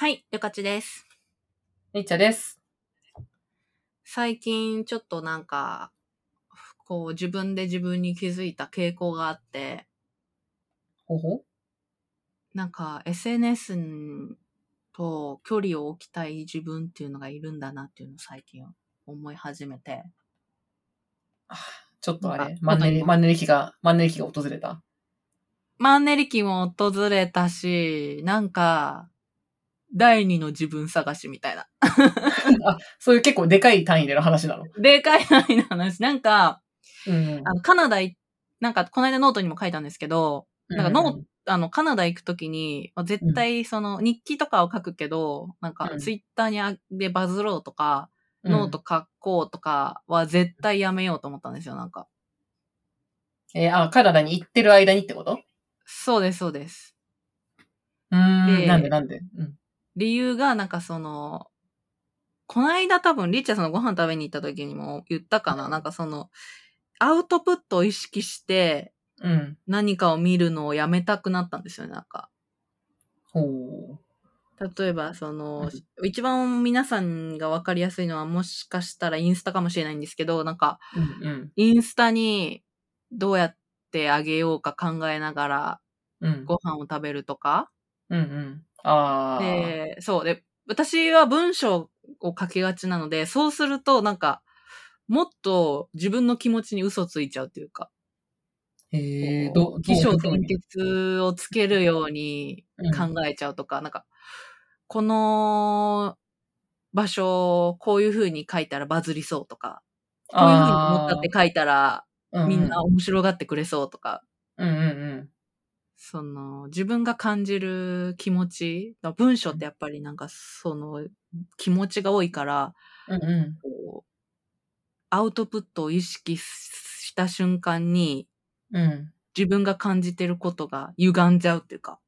はい、ゆかちです。りっちゃです。最近ちょっとなんか、こう自分で自分に気づいた傾向があって、ほほなんか SNS と距離を置きたい自分っていうのがいるんだなっていうのを最近思い始めて。ちょっとあれマンネリ、マンネリ期が、マンネリ期が訪れた。マンネリ期も訪れたし、なんか、第二の自分探しみたいな。あ、そういう結構でかい単位での話なの？でかい単位の話。なんか、うんあの、カナダい、なんか、この間ノートにも書いたんですけど、なんかノーあの、カナダ行くときに、まあ絶対その日記とかを書くけど、なんかうんツイッターにあでバズろうとか、うんノート書こうとかは絶対やめようと思ったんですよ、なんか。えーあ、カナダに行ってる間にってこと？そうです、そうです。うーん。でなんでなんで？うん。理由がなんかその、この間多分リッチャーさんのご飯食べに行った時にも言ったかな、なんかその、アウトプットを意識してうん。何かを見るのをやめたくなったんですよね、なんか。ほう。例えば、その、一番皆さんがわかりやすいのはもしかしたらインスタかもしれないんですけど、なんか、うんうん。インスタにどうやってあげようか考えながらうん。ご飯を食べるとか。うんうん。ああ。で、そう。で、私は文章を書きがちなので、そうするとなんか、もっと自分の気持ちに嘘ついちゃうというか、へえ、ど、起承転結をつけるように考えちゃうとか、なんか、この場所、こういう風に書いたらバズりそうとか、こういう風に思ったって書いたら、みんな、面白がってくれそうとか、うんうんうん。その、自分が感じる気持ち、文章ってやっぱりなんかその気持ちが多いから、うんうん。こうアウトプットを意識した瞬間にうん。自分が感じてることが歪んじゃうっていうか、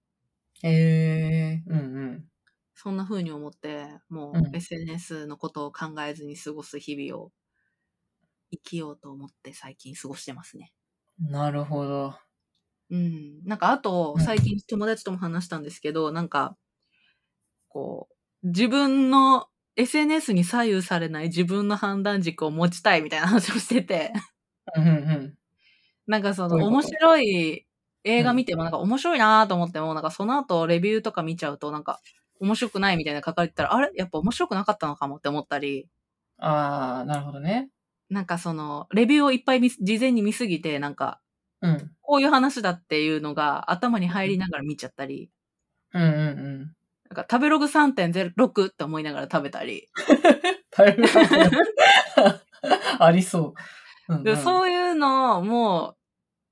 へえ、うんうん。そんな風に思って、もうんう SNS のことを考えずに過ごす日々を生きようと思って最近過ごしてますね。なるほど。うん。なんかあとう、ん最近友達とも話したんですけど、なんか、こう、自分の SNS に左右されない自分の判断軸を持ちたいみたいな話をしてて、うんうんうん。なんかその面白い映画見てもなんか面白いなと思っても、なんかその後レビューとか見ちゃうとなんか面白くないみたいな書かれてたら、あれ？やっぱ面白くなかったのかもって思ったり、ああ、なるほどね。なんかその、レビューをいっぱい事前に見すぎて、なんか、うん。こういう話だっていうのが頭に入りながら見ちゃったり、うんうんうん。なんか食べログ3.06って思いながら食べたり、大変ありそう。うんでそういうのも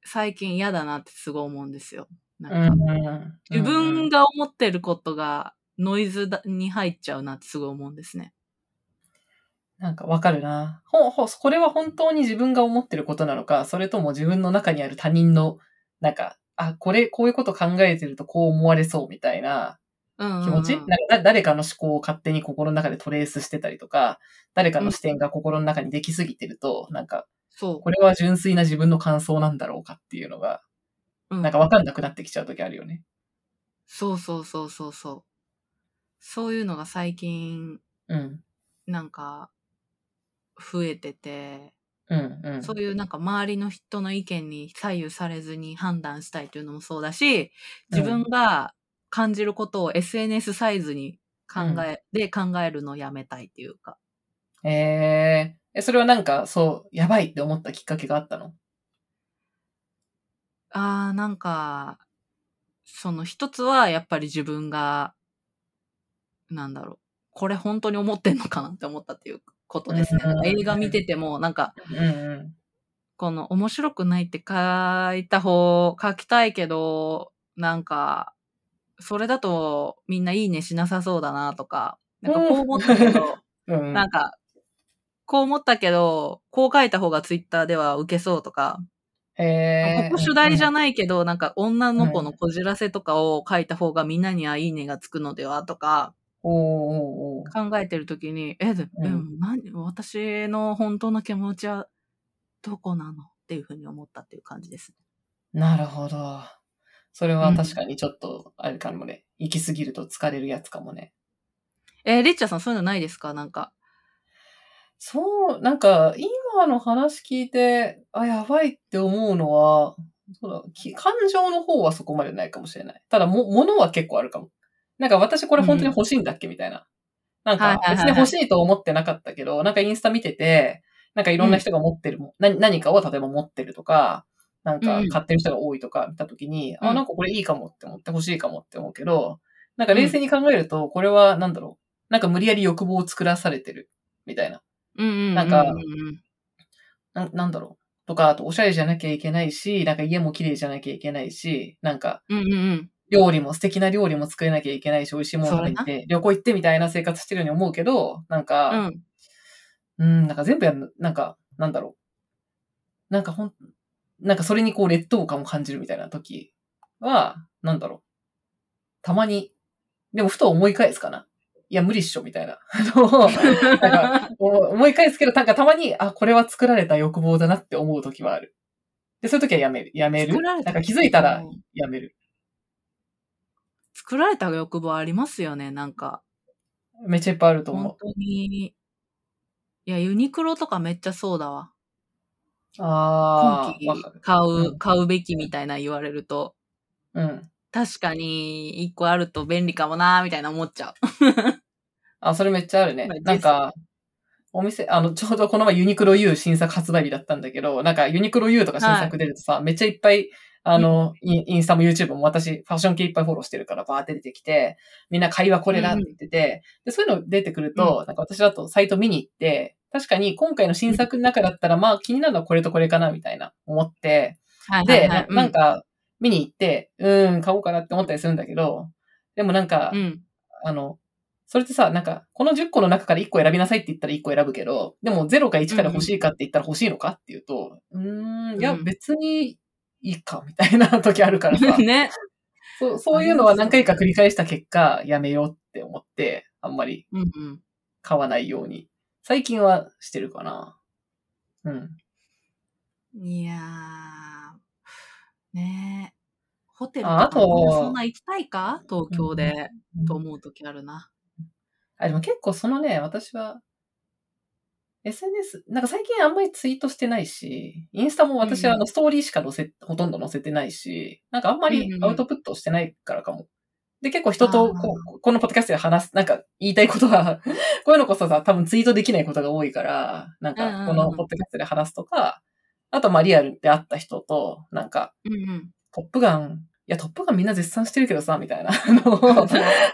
最近嫌だなってすごい思うんですよ。なんかうんうん自分が思ってることがノイズだに入っちゃうなってすごい思うんですね。なんかわかるな。ほ、ほ、これは本当に自分が思ってることなのか、それとも自分の中にある他人の、なんか、あ、これ、こういうこと考えてるとこう思われそうみたいなうんうんうん気持ち、なんかだ誰かの思考を勝手に心の中でトレースしてたりとか、誰かの視点が心の中にできすぎてると、なんか、そう。これは純粋な自分の感想なんだろうかっていうのが、うんなんかわかんなくなってきちゃう時あるよね。そうそうそうそうそう。そういうのが最近うん。なんか増えてて、うん、うん。そういうなんか周りの人の意見に左右されずに判断したいというのもそうだし、自分が感じることを SNS サイズに考え、で考えるのをやめたいっていうか。えー、え、それはなんか、そう、やばいって思ったきっかけがあったの？あーなんか、その一つはやっぱり自分が、なんだろう、これ本当に思ってんのかなって思ったっていうことですね。映画見てても、なんか。この面白くないって書いた方、書きたいけど、なんか、それだとみんないいねしなさそうだなとか、なんかこう思ったけど、うん。なんか、こう思ったけど、こう書いた方がツイッターでは受けそうとか、ここ主題じゃん。ないけど、なんか女の子のこじらせとかを書いた方がみんなにはいいねがつくのではとかおーおー考えてるときに、え、でうんうん、何私の本当の気持ちはどこなの？っていうふうに思ったっていう感じです。なるほど。それは確かにちょっと、あれかもね。行き過ぎると疲れるやつかもね。えー、リッチャーさんそういうのないですか？なんか。そう、なんか、今の話聞いて、あ、やばいって思うのは、そうだき感情の方はそこまでないかもしれない。ただ、も、物は結構あるかも。なんか私これ本当に欲しいんだっけみたいな。なんか、別に欲しいと思ってなかったけど、なんかインスタ見てて、なんかいろんな人が持ってるも、うん、何かを例えば持ってるとか、なんか買ってる人が多いとか見たときに、うん、あ、なんかこれいいかもって思って欲しいかもって思うけど、なんか冷静に考えると、これはなんだろう。なんか無理やり欲望を作らされてるみたいな。なんか、ななんだろう。とか、あとおしゃれじゃなきゃいけないし、なんか家も綺麗じゃなきゃいけないし、なんか、料理も素敵な料理も作れなきゃいけないし、美味しいもの食べて、旅行行ってみたいな生活してるように思うけど、なんか、うん、うん、なんか全部やる、なんか、なんだろう。なんかほん、なんかそれにこう劣等感を感じるみたいな時は、なんだろう。たまに、でもふと思い返すかな。いや、無理っしょ、みたいな。なんか思い返すけど、なんかたまに、あ、これは作られた欲望だなって思う時はある。で、そういう時はやめる。やめる。なんか気づいたらやめる。作られた欲望ありますよね、なんか。めっちゃいっぱいあると思う。本当に。いや、ユニクロとかめっちゃそうだわ。ああ。今季買う、うん、買うべきみたいな言われると。うん。確かに、一個あると便利かもなーみたいな思っちゃう。あ、それめっちゃあるね。なんか、お店、あの、ちょうどこの前ユニクロ U 新作発売日だったんだけど、なんかユニクロ U とか新作出るとさ、はい、めっちゃいっぱい、あの、インスタも YouTube も私、ファッション系いっぱいフォローしてるからバーって出てきて、みんな会話これだって言ってて、で、そういうの出てくると、うん、なんか私だとサイト見に行って、確かに今回の新作の中だったら、まあ気になるのはこれとこれかなみたいな思って、で、なんか、見に行って、うん、買おうかなって思ったりするんだけど、でもなんか、うん、あの、それってさ、なんか、この10個の中から1個選びなさいって言ったら1個選ぶけど、でも0か1から欲しいかって言ったら欲しいのかっていうと、うん、ん、いや、別にいいか、みたいな時あるからさ。ね。そう、そういうのは何回か繰り返した結果、やめようって思って、あんまり買わないように。最近はしてるかな。うん。いやー、ねホテルとかそんな行きたいか？東京で、と思う時あるな。あ、でも結構そのね、私は、SNS、なんか最近あんまりツイートしてないし、インスタも私はあのストーリーしか載せ、ほとんど載せてないし、なんかあんまりアウトプットしてないからかも。で、結構人とこう、このポッドキャストで話す、なんか言いたいことは こういうのこそさ、多分ツイートできないことが多いから、なんかこのポッドキャストで話すとか、あとまあリアルで会った人と、なんか、トップガン、いや、トップガンみんな絶賛してるけどさ、みたいな のを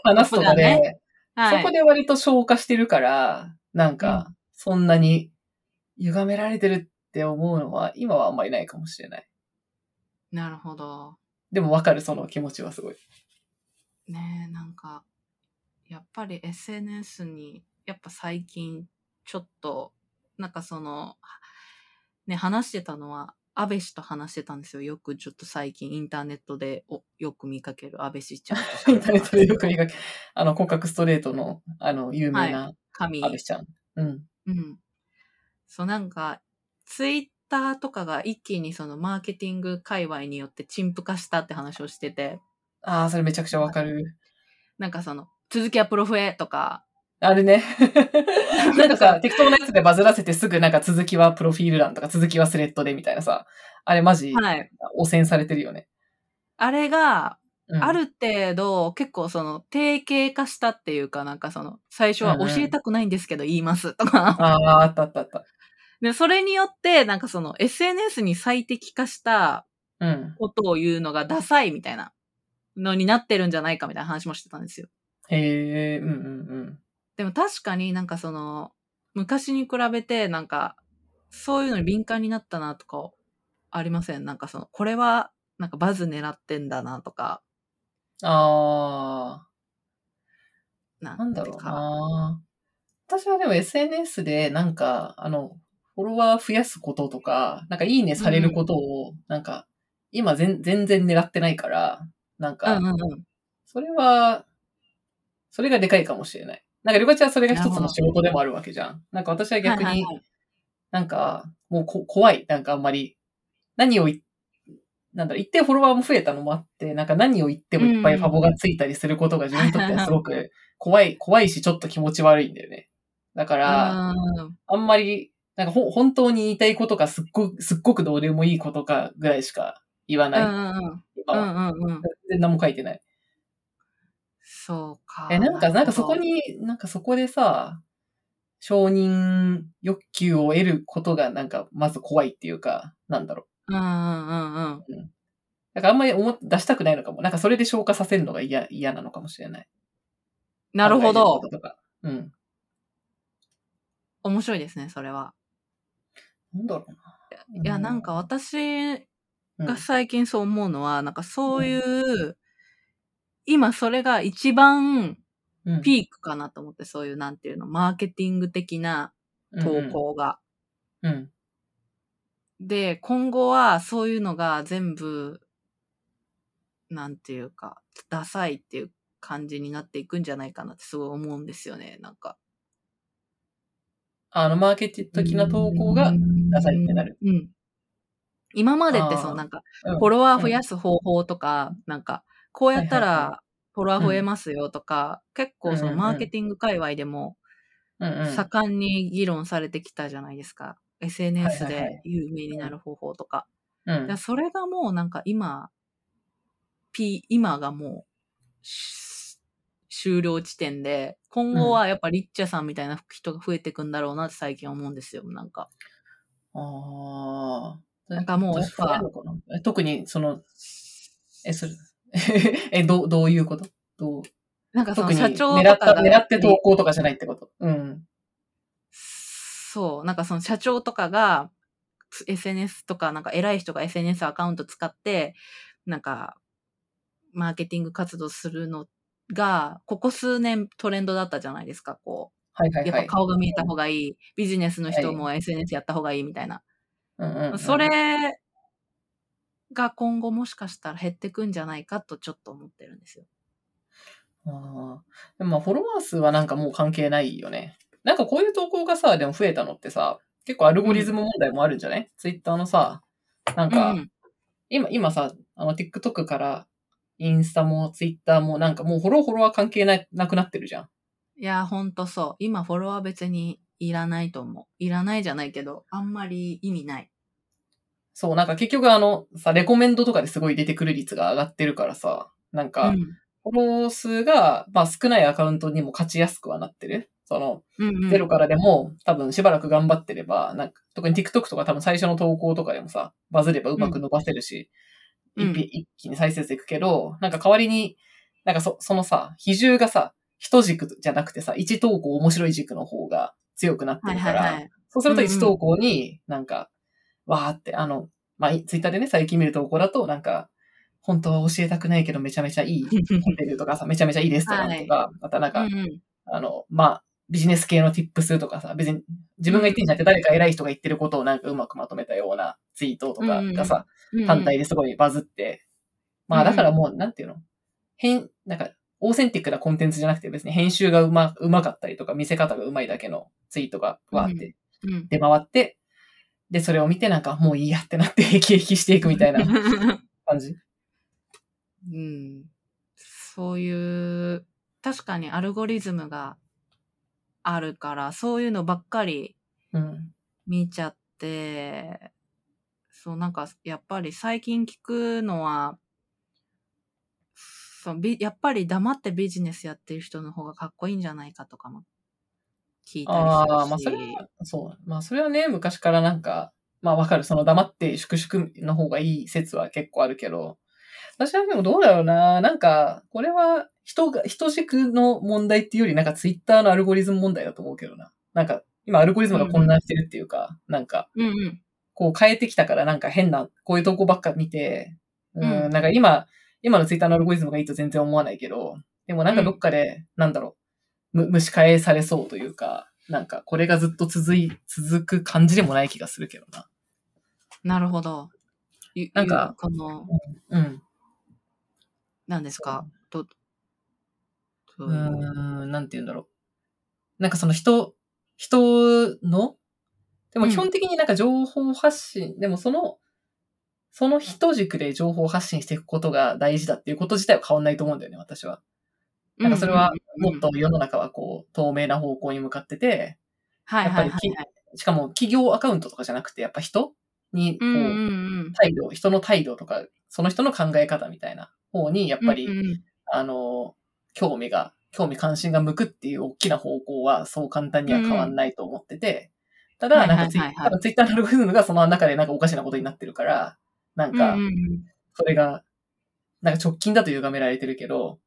話すとかで、はい、そこで割と消化してるから、なんか、そんなに歪められてるって思うのは、今はあんまりないかもしれない。なるほど。でもわかる、その気持ちはすごい。ねえ、なんか、やっぱり SNS に、やっぱ最近、ちょっと、なんかその、ね、話してたのは、安倍氏と話してたんですよ。よくちょっと最近インターネットでおよく見かける安倍氏ちゃん。インターネットでよく見かける。あの、骨格ストレートの、あの、有名な安倍氏ちゃん。はい、うん。うん。そうなんか、ツイッターとかが一気にそのマーケティング界隈によって陳腐化したって話をしてて。ああ、それめちゃくちゃわかる。なんかその、続きはプロフェとか、あれね。なんかさ、適当なやつでバズらせてすぐなんか続きはプロフィール欄とか続きはスレッドでみたいなさ、あれマジ、はい、汚染されてるよね。あれが、うん、ある程度結構その定型化したっていうかなんかその最初は教えたくないんですけど言いますとか、ああ、あったあったあった。で、それによってなんかその SNS に最適化したことを言うのがダサいみたいなのになってるんじゃないかみたいな話もしてたんですよ。へえ、うんうんうん。でも確かになんかその、昔に比べてなんか、そういうのに敏感になったなとかありません？なんかその、これはなんかバズ狙ってんだなとか。ああ。なんだろうな。私はでも SNS でなんか、あの、フォロワー増やすこととか、なんかいいねされることを、なんか、今全然狙ってないから、なんか、それは、それがでかいかもしれない。なんか、りょかちゃんはそれが一つの仕事でもあるわけじゃん。なんか私は逆に、なんか、もうこ怖い。なんかあんまり、何をなんだろう、一定フォロワーも増えたのもあって、なんか何を言ってもいっぱいファボがついたりすることが自分にとってはすごく 怖い、怖いしちょっと気持ち悪いんだよね。だから、うんあんまり、なんかほ本当に言いたいことかすっごく、すっごくどうでもいいことかぐらいしか言わない。うんうんうん。今は。全然何も書いてない。そうか。え、なんか、なんかそこ、に、なんかそこでさ、承認欲求を得ることがなんかまず怖いっていうか、なんだろう。うんうんうんうん。だからあんまり思っ出したくないのかも。なんかそれで消化させるのが嫌、嫌なのかもしれない。なるほどととか。うん。面白いですね、それは。なんだろうな。いや、なんか私うん、が最近そう思うのは、なんかそういう、今それが一番うん、ピークかなと思って、そういうなんていうの、マーケティング的な投稿が。うん。うん。で、今後はそういうのが全部、なんていうか、ダサいっていう感じになっていくんじゃないかなってすごい思うんですよね、なんか。あの、マーケティング的な投稿がダサいってなる。うん。今までってそう、あーなんか、うんフォロワー増やす方法とか、なんか、こうやったらフォロワー増えますよとか、結構そのうんうんうんマーケティング界隈でもうんうん。盛んに議論されてきたじゃないですか。SNS で有名になる方法とか。うんそれがもうなんか今、P、今がもうし終了地点で、今後はやっぱリッチャさんみたいな人が増えてくんだろうなって最近思うんですよ、なんか。ああ。なんかもうやっぱ特に、その、え、それ、え、どう、どういうこと？どう？なんかその社長狙った、とかが狙って投稿とかじゃないってこと？うん。そう、なんかその社長とかが SNS とか、なんか偉い人が SNS アカウント使って、なんか、マーケティング活動するのが、ここ数年トレンドだったじゃないですか、こう。やっぱはいはいはい。顔が見えた方がいい。ビジネスの人も SNS やった方がいいみたいな。うんうんうんそれが今後もしかしたら減ってくんじゃないかとちょっと思ってるんですよ。ああ。でもまあ、フォロワー数はなんかもう関係ないよね。なんかこういう投稿がさ、でも増えたのってさ、結構アルゴリズム問題もあるんじゃない、ツイッターのさ、なんか、うん今、今さ、あの、TikTok から、インスタもツイッターもなんかもうフォローフォロワー関係ないなくなってるじゃん。いや、ほんとそう。今フォロワー別にいらないと思う。いらないじゃないけど、あんまり意味ない。そう、なんか結局あの、さ、レコメンドとかですごい出てくる率が上がってるからさ、なんか、うんフォロー数が、まあ少ないアカウントにも勝ちやすくはなってる。その、うんうん。ゼロからでも多分しばらく頑張ってれば、なんか、特に TikTok とか多分最初の投稿とかでもさ、バズればうまく伸ばせるし、うん。一気一気に再生数いくけど、なんか代わりに、なんかそ、そのさ、比重がさ、一軸じゃなくてさ、一投稿面白い軸の方が強くなってはいるから、はいはい。そうするとうんうん。一投稿になんか、わーって、あの、まあ、ツイッターでね、最近見る投稿だと、なんか、本当は教えたくないけどめちゃめちゃいいホテルとかさ、めちゃめちゃいいレストランとか、またなんか、うんうん。あの、まあ、ビジネス系の tips とかさ、別に自分が言ってんじゃなくて誰か偉い人が言ってることをなんかうまくまとめたようなツイートとかがさ、うん。うん単体ですごいバズって、まあだからもう、なんていうの？変、なんか、オーセンティックなコンテンツじゃなくて別に編集がうま、うまかったりとか見せ方がうまいだけのツイートがわーってうん。出回って、で、それを見てなんかもういいやってなってヘキヘキしていくみたいな 感じ。うん。そういう、確かにアルゴリズムがあるから、そういうのばっかりうん。見ちゃって、そう、なんか、やっぱり最近聞くのは、そうビやっぱり黙ってビジネスやってる人の方がかっこいいんじゃないかとかも聞いたりするし。ああ、まあそれは、そう。まあそれはね、昔からなんか、まあわかる。その黙って粛々の方がいい説は結構あるけど、私はでもどうだろうな。なんか、これは人が、人軸の問題っていうよりなんかツイッターのアルゴリズム問題だと思うけどな。なんか、今アルゴリズムが混乱してるっていうか、なんか、うんうん。こう変えてきたからなんか変な、こういう投稿ばっか見て、うん、うんなんか今、今のツイッターのアルゴリズムがいいと全然思わないけど、でもなんかどっかで、なんだろう、む蒸し返されそうというか、なんかこれがずっと続い、続く感じでもない気がするけどな。なるほど。ゆなんかゆこの、うん。何ですか？と、うん、なんて言うんだろう。なんかその人、人の、でも基本的になんか情報発信、でもその、その人軸で情報発信していくことが大事だっていうこと自体は変わんないと思うんだよね、私は。なんかそれはもっと世の中はこう、透明な方向に向かってて、はいはいはい、はい。しかも企業アカウントとかじゃなくて、やっぱ人に、こう、態度、人の態度とか、その人の考え方みたいな方に、やっぱり、うんうん。あの、興味が、興味関心が向くっていう大きな方向は、そう簡単には変わんないと思ってて、ただ、なんかツイ,、はいはいはいはいツイッターのアルゴリズムがその中でなんかおかしなことになってるから、なんかそれが、なんか直近だと歪められてるけど、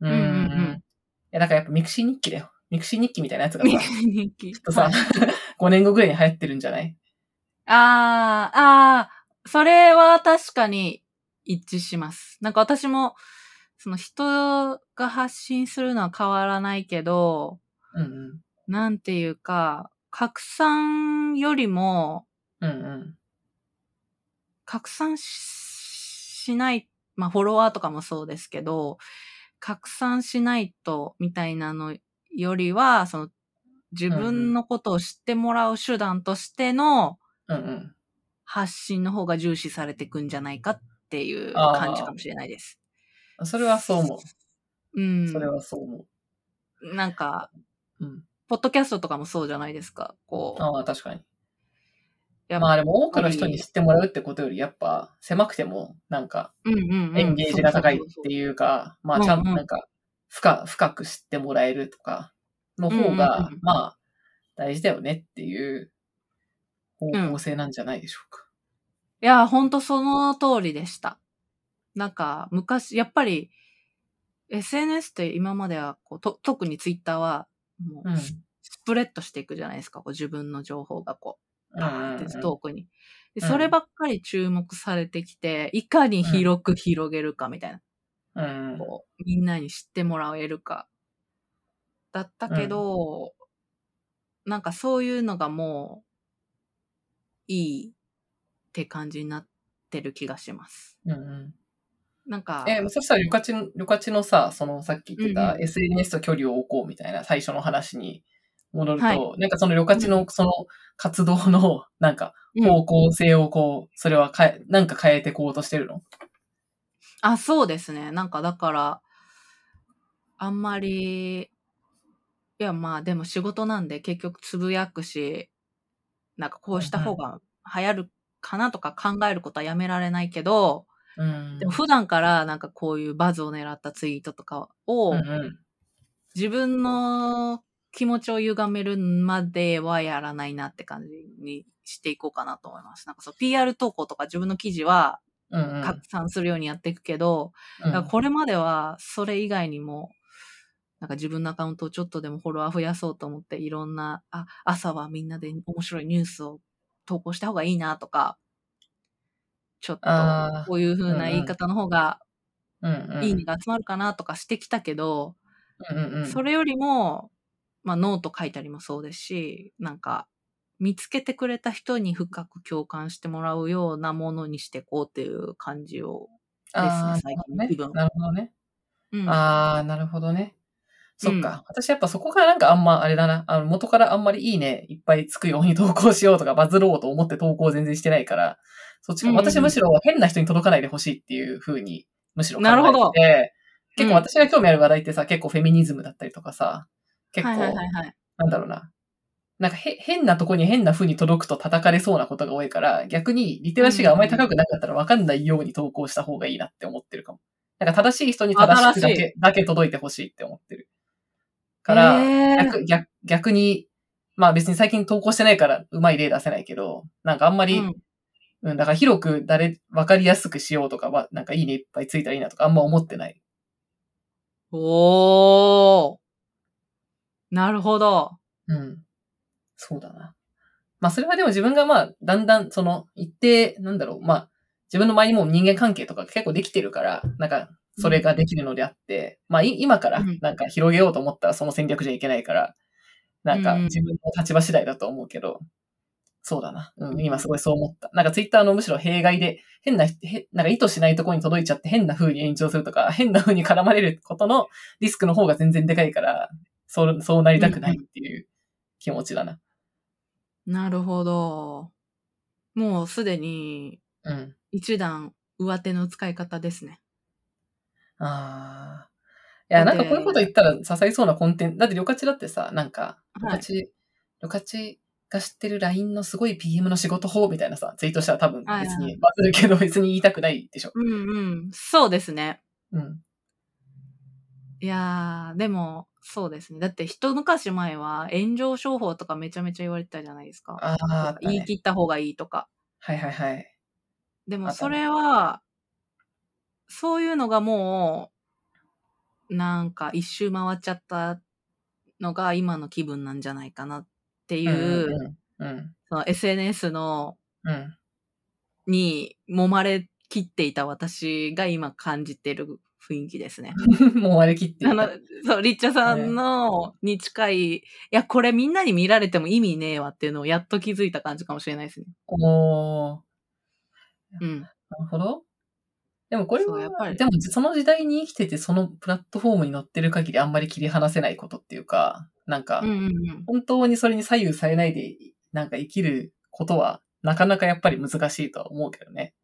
うーん。うんうんうんいや、だからやっぱ mixi日記だよ。 mixi日記みたいなやつがさ、日記きっとさ、5年後ぐらいに流行ってるんじゃない？ああ、ああ、それは確かに一致します。なんか私も、その人が発信するのは変わらないけど、うんなんていうか、拡散よりも、うん。うんうん。拡散ししない、まあフォロワーとかもそうですけど、拡散しないとみたいなのよりは、その自分のことを知ってもらう手段としてのうんうん。発信の方が重視されていくんじゃないかっていう感じかもしれないです。それはそう思うんう。。それはそう思なんか、う。うん。ポッドキャストとかもそうじゃないですか。こう。ああ、確かに。やっまあでも多くの人に知ってもらうってことより、やっぱ狭くても、なんか、うんうんうん。エンゲージが高いっていうか、まあちゃんとうんうんなんか、深、深く知ってもらえるとか、の方うんうんがうん、まあ、大事だよねっていう方向性なんじゃないでしょうか。いや、ほんとその通りでした。なんか、昔、やっぱり、SNS って今まではこうと、特にツイッターは、もう、うん。スプレッドしていくじゃないですか。こう自分の情報がこう、バーンって遠くに。でうんそればっかり注目されてきて、いかに広く広げるかみたいな。うん。こう、みんなに知ってもらえるか。だったけど、なんかそういうのがもう、いいって感じになってる気がします。うんうん。なんか、え、そしたら、リョカチの、リョカチのさ、その、さっき言ってた SNS と距離を置こうみたいな最初の話に戻ると、はい。なんかそのリョカチの、その活動の、なんか、うん。方向性をこう、それは変え、なんか変えてこうとしてるの？あ、そうですね。なんかだから、あんまり、いやまあでも仕事なんで結局つぶやくし、なんかこうした方が流行るかなとか考えることはやめられないけど、うんでも普段からなんかこういうバズを狙ったツイートとかを、うんうん。自分の気持ちを歪めるまではやらないなって感じにしていこうかなと思います。なんかそう PR 投稿とか自分の記事はうんうん。拡散するようにやっていくけど、うんだからこれまではそれ以外にも、なんか自分のアカウントをちょっとでもフォロワー増やそうと思っていろんな、あ、朝はみんなで面白いニュースを投稿した方がいいなとか、ちょっとこういう風な言い方の方が。いいねが集まるかなとかしてきたけど。それよりも、まあノート書いたりもそうですし、なんか見つけてくれた人に深く共感してもらうようなものにしていこうっていう感じを、ですね最近の気分なるほどね。うん。ああ、なるほどね。そっか。私やっぱそこがなんかあんまあれだな。あの元からあんまりいいねいっぱいつくように投稿しようとかバズろうと思って投稿全然してないから、そっちか。うんうんうん私むしろ変な人に届かないでほしいっていう風にむしろ考えてて。なるほど結構私が興味ある話題ってさ、結構フェミニズムだったりとかさ、結構、はいはいはいはい。なんだろうな。なんかへ変なとこに変な風に届くと叩かれそうなことが多いから、逆にリテラシーがあまり高くなかったら分かんないように投稿した方がいいなって思ってるかも。なんか正しい人に正しくだけだけ届いてほしいって思ってる。から、へー逆逆逆に、まあ別に最近投稿してないからうまい例出せないけど、なんかあんまり、うんうん、だから広く誰、分かりやすくしようとかは、なんかいいねいっぱいついたらいいなとかあんま思ってない。おー。なるほど。うん。そうだな。まあそれはでも自分がまあ、だんだんその一定、なんだろう、まあ自分の周りにも人間関係とか結構できてるから、なんかそれができるのであって、まあい今からうんなんか広げようと思ったらその戦略じゃいけないから、なんかうん自分の立場次第だと思うけど、そうだな。うん、今すごいそう思った。なんかツイッターのむしろ弊害で、変な、へなんか意図しないところに届いちゃって変な風に延長するとか、変な風に絡まれることのリスクの方が全然でかいから、そう、そうなりたくないっていう気持ちだな。なるほど。もうすでに、うん。一段上手の使い方ですね。ああ。いや、なんかこういうこと言ったら刺さりそうなコンテンツ。だって、旅客地だってさ、なんか、旅客地、旅客地が知ってる LINE のすごい PM の仕事法みたいなさ、ツイートしたら多分別にバズるけど別に言いたくないでしょ。うんうん。そうですね。うん。いやー、でも、そうですね。だって一昔前は炎上商法とかめちゃめちゃ言われてたじゃないですか。ああ、ね言い切った方がいいとか。はいはいはい。でもそれは、そういうのがもう、なんか一周回っちゃったのが今の気分なんじゃないかなっていう、うん。うん。その SNS の、うん。に揉まれきっていた私が今感じてる雰囲気ですね。もう割り切っていあのた。、そう、リッチャさんの、に近い、いや、これみんなに見られても意味ねえわっていうのをやっと気づいた感じかもしれないですね。おー。うん。なるほど。でもこれは、やっぱりでもその時代に生きててそのプラットフォームに載ってる限りあんまり切り離せないことっていうか、なんか。本当にそれに左右されないで、なんか生きることは、なかなかやっぱり難しいとは思うけどね。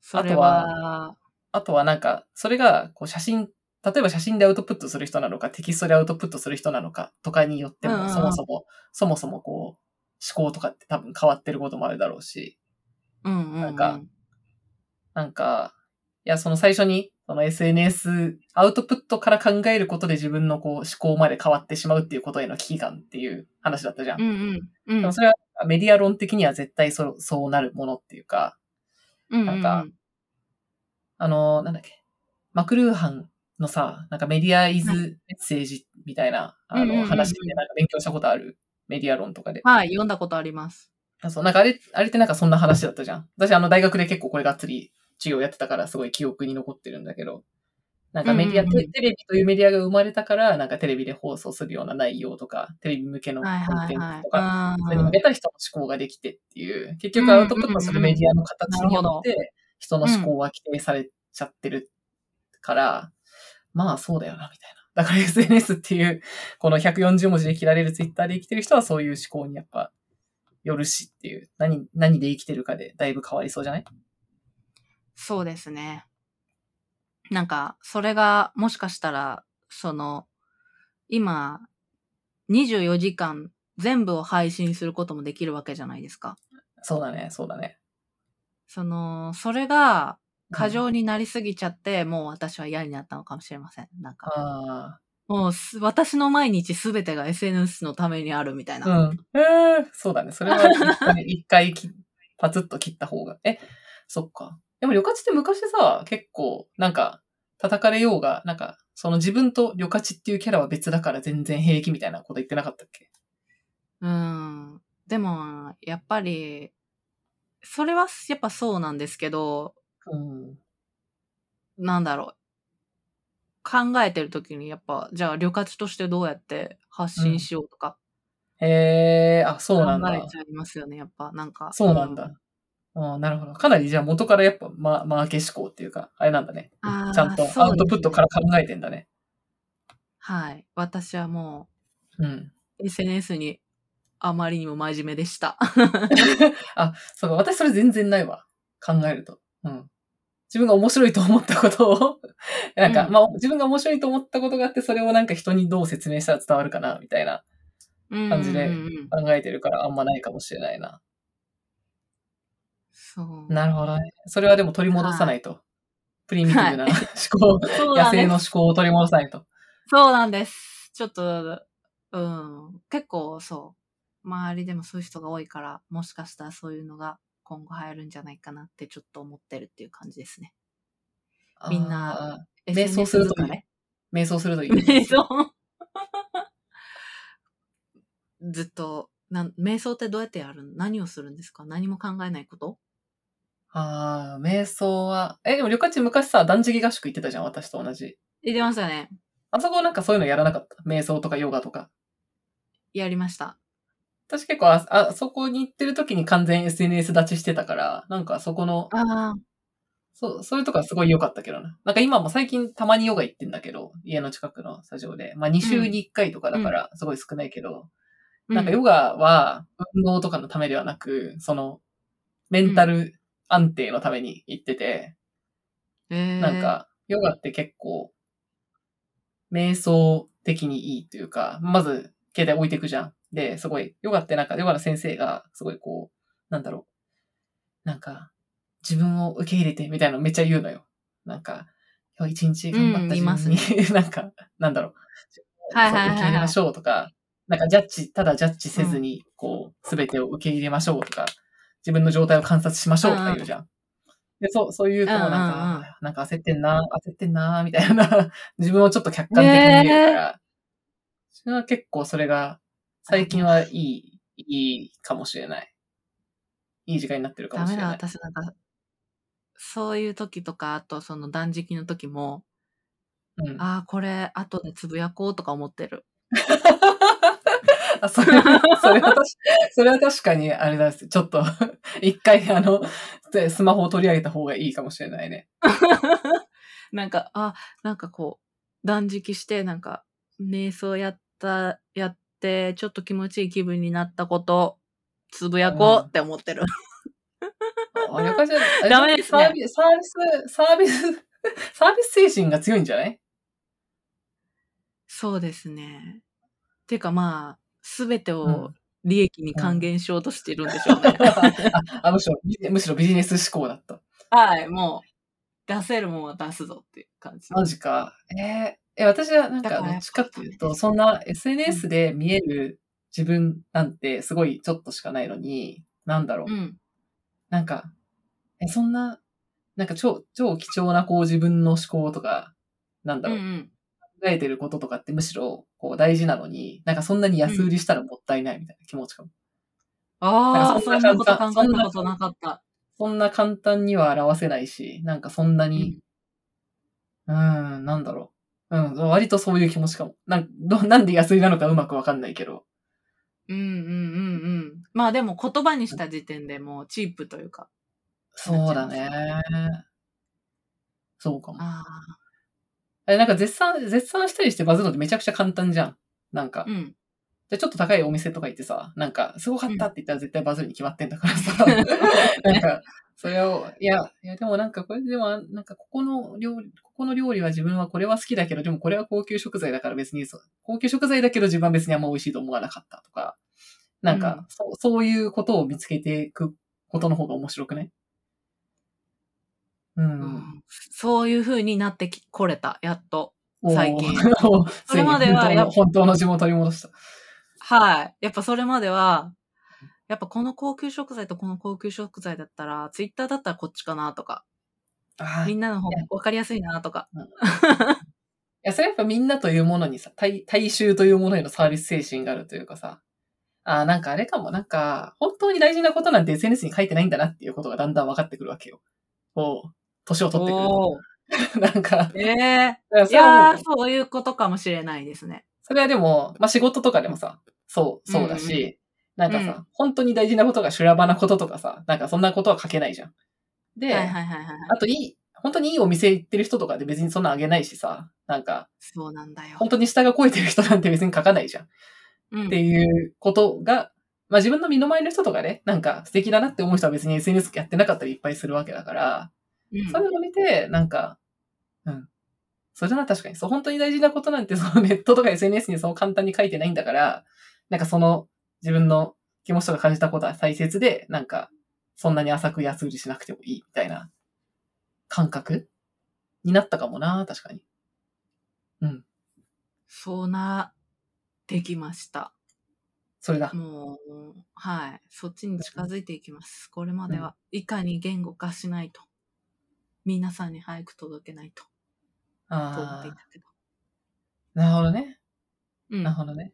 それは、あとはなんか、それが、こう写真、例えば写真でアウトプットする人なのか、テキストでアウトプットする人なのかとかによっても、そもそも、そもそもこう、思考とかって多分変わってることもあるだろうし、うんうん、うん。なんかなんか、いや、その最初に、その SNS、アウトプットから考えることで自分のこう思考まで変わってしまうっていうことへの危機感っていう話だったじゃん。うんうん。うん。でもそれはメディア論的には絶対そうそうなるものっていうか、うんうんなんかあの、なんだっけ、マクルーハンのさ、なんかメディアイズメッセージみたいな、あの話でなんか勉強したことある？メディア論とかで。はい、読んだことあります。あそう、なんかあれ、あれってなんかそんな話だったじゃん。私あの大学で結構これがっつり授業やってたからすごい記憶に残ってるんだけど、なんかメディア、うんうんうんテテレビというメディアが生まれたから、なんかテレビで放送するような内容とか、テレビ向けのコはいンテンはいはいツとか、。それにうん向けた人の思考ができてっていう、結局アウトプットするメディアの形によって、人の思考は規定されちゃってるから、まあそうだよな、みたいな。だから SNS っていう、この140文字で切られるツイッターで生きてる人はそういう思考にやっぱ、よるしっていう、何、何で生きてるかでだいぶ変わりそうじゃない？そうですね。なんか、それが、もしかしたら、その、今、24時間全部を配信することもできるわけじゃないですか。そうだね、そうだね。その、それが過剰になりすぎちゃって、もう私は嫌になったのかもしれません。なんか、あもうす私の毎日すべてが SNS のためにあるみたいな。あ。うん。えー、そうだね。それは一回、一回きパツッと切った方が。え、そっか。でも、旅客地って昔さ、結構、なんか、叩かれようが、なんか、その自分と旅客地っていうキャラは別だから全然平気みたいなこと言ってなかったっけ？うん。でも、やっぱり、それはやっぱそうなんですけど、うん。なんだろう。考えてる時にやっぱ、じゃあ旅客地としてどうやって発信しようとかへえー、あ、そうなんだ考え。ちゃいますよね、やっぱ。なんか。そうなんだ。あなるほど。かなりじゃあ元からやっぱ、ま、マーケ思考っていうか、あれなんだね。ちゃんとアウトプットから考えてんだね。はい。私はもうん。う SNS にあまりにも真面目でした。あ、そうか、私それ全然ないわ。考えると。うん。自分が面白いと思ったことを、なんか、うんまあ、自分が面白いと思ったことがあって、それをなんか人にどう説明したら伝わるかな、みたいな感じで考えてるから、あんまないかもしれないな。そう。なるほどね。それはでも取り戻さないと。プリミティブな 思考、野生の思考を取り戻さないと。そうなんです。ちょっと、うん。結構そう。周りでもそういう人が多いから、もしかしたらそういうのが今後流行るんじゃないかなってちょっと思ってるっていう感じですね。みんな瞑想するといい SNS ね。瞑想するといい瞑ね。想 ずっとなん、瞑想ってどうやってやるの？何をするんですか？何も考えないこと？ああ、瞑想は、え、でも、旅客地昔さ、断食合宿行ってたじゃん、私と同じ。言ってましたね。あそこなんかそういうのやらなかった？瞑想とかヨガとか。やりました。私結構あ、あそこに行ってる時に完全 SNS 立ちしてたから、なんかそこの、ああ。そう、そういうとこはすごい良かったけどな。なんか今も最近たまにヨガ行ってんだけど、家の近くのスタジオで。まあ2週に1回とかだから、すごい少ないけど、なんかヨガは運動とかのためではなく、その、メンタル安定のために行ってて、えー、なん、か、ヨガって結構、瞑想的にいいというか、まず、携帯置いていくじゃん。で、すごい、ヨガってなんか、ヨガの先生が、すごいこう、なんだろう。なんか、自分を受け入れてみたいなのめっちゃ言うのよ。なんか、今日一日頑張った自分に、うん なんか、なんだろう。はいはいはい受け入れましょうとか、なんかジャッジ、ただジャッジせずに、こう、すべてを受け入れましょうとか、自分の状態を観察しましょうとか言うじゃん。で、そう、そういうと、なんか、なんか焦ってんな、焦ってんな、みたいな、自分をちょっと客観的に見れるから、それは結構それが、最近はいい、いいかもしれない。いい時間になってるかダメだ、もしれない。私なんか、そういう時とか、あとその断食の時も、うん、ああ、これ、後でつぶやこうとか思ってる。あそれそれは確かそれは確かに、あれだちょっと、一回、あの、でスマホを取り上げた方がいいかもしれないね。なんか、あ、なんかこう、断食して、なんか、瞑想やった、やって、ちょっと気持ちいい気分になったこと、つぶやこうって思ってる。あ、やかちゃダメですねサービス、サービス、サービス、サービス精神が強いんじゃない？そうですね。てかまあ、すべてうをん利益に還元しようとしてるんでしょうね。あむしろ、ビむしろビジネス思考だった。はい、もう、出せるもんは出すぞっていう感じ。マジか。えーえ、私はなんか、どっちかっていうと、そんな SNS で見える自分なんてすごいちょっとしかないのに、なんだろう。うん。なんか、え、そんな、なんか超、超貴重なこう自分の思考とか、なんだろう、うんうん。考えてることとかってむしろこう大事なのに、なんかそんなに安売りしたらもったいないみたいな気持ちかも。ああ、なんかそんなこと考えたことなかった。そんな簡単には表せないし、なんかそんなに、うーん、なんだろう。うん、割とそういう気持ちかも。なんどなんで安売りなのかうまくわかんないけど。うんうんうんうん。まあでも言葉にした時点でもうチープというか。そうだね。そうかも。あえ、なんか絶賛、絶賛したりしてバズるのってめちゃくちゃ簡単じゃん。なんかあ。う。ん。じゃあちょっと高いお店とか行ってさ、なんか、すごかったって言ったら絶対バズるに決まってんだからさ、なんか、それを、いや、いやでもなんかこれでも、なんかここの料理、ここの料理は自分はこれは好きだけど、でもこれは高級食材だから別にそう、高級食材だけど自分は別にあんま美味しいと思わなかったとか、なんか、うんそう、そういうことを見つけていくことの方が面白くね。うん。うんそういう風になってきこれた、やっと。最近 それまでは本当の本当の地元を取り戻した。はい。やっぱそれまでは、やっぱこの高級食材とこの高級食材だったら、ツイッターだったらこっちかなとか、あーみんなの方が分かりやすいなとか。いや、それやっぱみんなというものにさ、大大衆というものへのサービス精神があるというかさ、あーなんかあれかも、なんか、本当に大事なことなんて SNS に書いてないんだなっていうことがだんだん分かってくるわけよ。こう、年を取ってくると。なんか、ええいやいやー、そういうことかもしれないですね。それはでも、まあ仕事とかでもさ、そう、そうだし、なんかさ、うん本当に大事なことが修羅場なこととかさ、なんかそんなことは書けないじゃん。で、はいはいはいはいはい。あといい、本当にいいお店行ってる人とかで別にそんなあげないしさ、なんか、そうなんだよ。本当に下が超えてる人なんて別に書かないじゃん。うんっていうことが、まあ自分の身の回りの人とかね、なんか素敵だなって思う人は別に SNS やってなかったりいっぱいするわけだから、うんそういうのを見て、なんか、うん。それなら確かに、そう、本当に大事なことなんて、そのネットとか SNS にそう簡単に書いてないんだから、なんかその自分の気持ちとか感じたことは大切で、なんか、そんなに浅く安売りしなくてもいいみたいな感覚になったかもな、確かに。うん。そうなってきました。それだ。もう、はい。そっちに近づいていきます。これまでは、いかに言語化しないと。皆さんに早く届けないと。ああ。なるほどね。うん。なるほどね。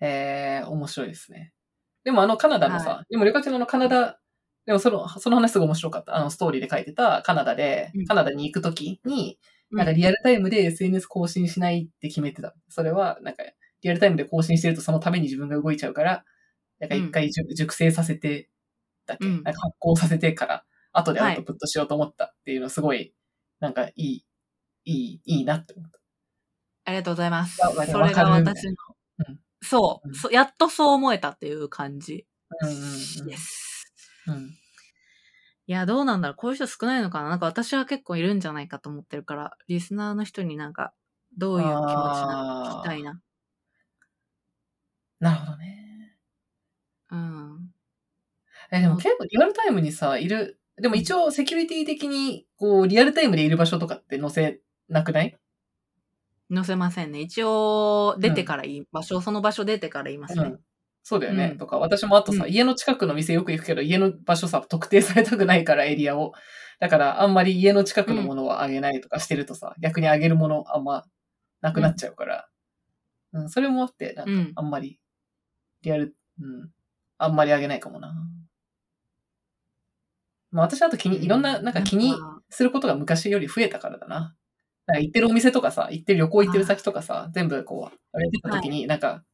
えー、面白いですね。でもあのカナダのさ、はでもリカちゃんのカナダ、でもその、その話すごい面白かった。あのストーリーで書いてたカナダで、うんカナダに行くときに、うんなんかリアルタイムで SNS 更新しないって決めてた。それは、なんか、リアルタイムで更新してるとそのために自分が動いちゃうから、なんか一回熟,、熟成させて、だっけ、うんなんか発酵させてから、後でアウトプットしようと思ったっていうのすごい、なんかいい、いい、いいなって思った。ありがとうございます。それが私の、うんそう、やっとそう思えたっていう感じうんうんです。うん。うん。いや、どうなんだろう。こういう人少ないのかななんか私は結構いるんじゃないかと思ってるから、リスナーの人になんか、どういう気持ちなの聞きたいな。なるほどね。うん。え、でも結構リアルタイムにさ、いる、でも一応セキュリティ的に、こう、リアルタイムでいる場所とかって載せなくない？載せませんね。一応、出てから言い、場所、その場所出てから言いますね。うん。そうだよね。うんとか、私もあとさ、うん家の近くの店よく行くけど、家の場所さ、特定されたくないから、エリアを。だから、あんまり家の近くのものはあげないとかしてるとさ、逆にあげるものあんまなくなっちゃうから。うん、それもあって、なんうんか、あんまり、リアル、うん、あんまりあげないかもな。まあ私あと気に、いろんな、なんか気にすることが昔より増えたからだな。行ってるお店とかさ、行ってる旅行行ってる先とかさ、全部こう、あれてた時に、なんか、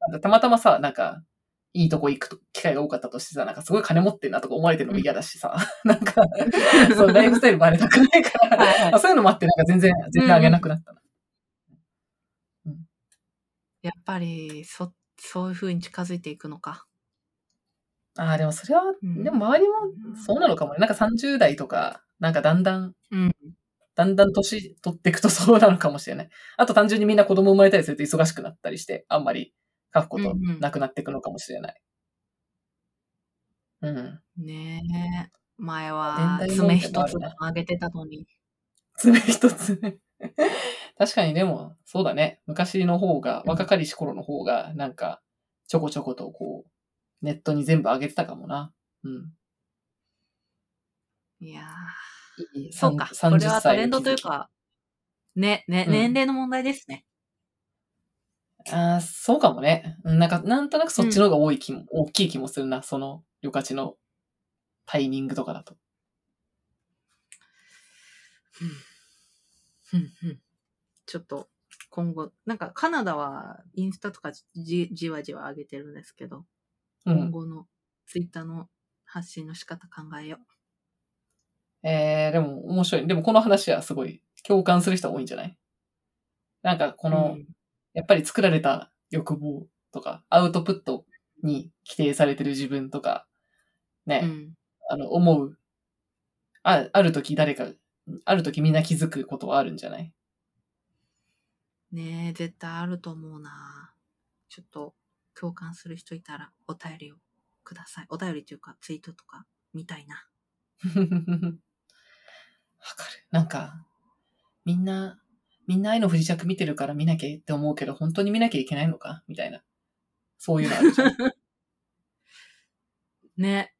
なんかたまたまさ、なんか、いいとこ行くと機会が多かったとしてさ、なんかすごい金持ってんなとか思われてるのも嫌だしさ、なんか、そう、ライフスタイルバレたくないから、はいそういうのもあって、なんか全然、全然あげなくなったな。やっぱり、そ、そういう風に近づいていくのか。ああ、でもそれは、うんでも周りもそうなのかもね。なんか30代とか、なんかだんだん、うん。だんだん年取っていくとそうなのかもしれない。あと単純にみんな子供生まれたりすると忙しくなったりして、あんまり書くことなくなっていくのかもしれない。うん。ねえ。前は、爪一つもあるなあげてたのに。爪一つね。確かにでも、そうだね。昔の方が、若かりし頃の方が、なんか、ちょこちょことこう、ネットに全部上げてたかもな。うん。いやーそうか。こ30れはト歳レンドというか、ね、ね、うん年齢の問題ですね。ああ、そうかもね。うんなんか、なんとなくそっちの方が多い気も、大きい気もするな。その、旅客地のタイミングとかだと。うんうんちょっと、今後、なんかカナダはインスタとかじじわじわ上げてるんですけど、うん。今後のツイッターの発信の仕方考えよえー、でも面白い。でもこの話はすごい共感する人多いんじゃない？なんかこう。の、うんやっぱり作られた欲望とか、アウトプットに規定されてる自分とか、ね、うん。あの、思う。あ、ある時誰か、ある時みんな気づくことはあるんじゃない？ねえ、絶対あると思うな。ちょっと、共感する人いたら、お便りをください。お便りというか、ツイートとか、見たいな。わかる。なんか、みんな、みんな愛の不時着見てるから見なきゃって思うけど、本当に見なきゃいけないのか？みたいな。そういうのあるじゃん。ね。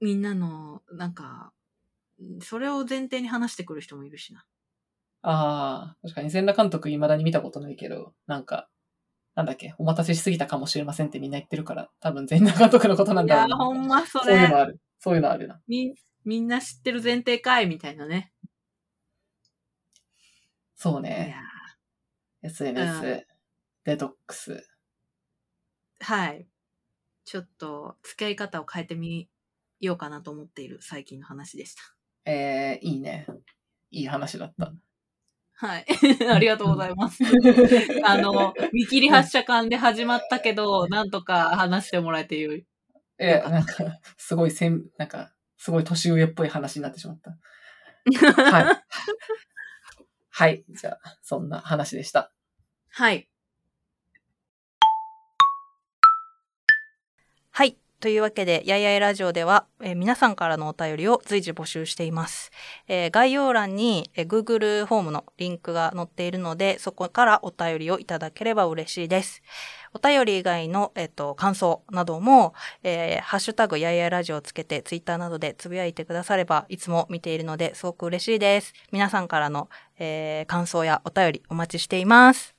みんなの、なんか、それを前提に話してくる人もいるしな。ああ、確かに全裸監督未だに見たことないけど、なんか、なんだっけ、お待たせしすぎたかもしれませんってみんな言ってるから、多分全裸監督のことなんだろうな。ほんまそれ。そういうのある。そういうのあるな。み、みんな知ってる前提かいみたいなね。いそうね。や SNS、うんデトックス。はい。ちょっと、付き合い方を変えてみようかなと思っている最近の話でした。えー、いいね。いい話だった。はい。ありがとうございます。あの、見切り発車間で始まったけど、なんとか話してもらえてよい。え、なんか、すごいせん、なんか、すごい年上っぽい話になってしまった。はい。はい。じゃあ、そんな話でした。はい。はい。というわけで、やいやいラジオでは、えー皆さんからのお便りを随時募集しています。えー概要欄に、えー Google フォームのリンクが載っているので、そこからお便りをいただければ嬉しいです。お便り以外の、えっと、感想なども、えーハッシュタグやいやラジオをつけて、ツイッターなどでつぶやいてくだされば、いつも見ているので、すごく嬉しいです。皆さんからの、えー感想やお便りお待ちしています。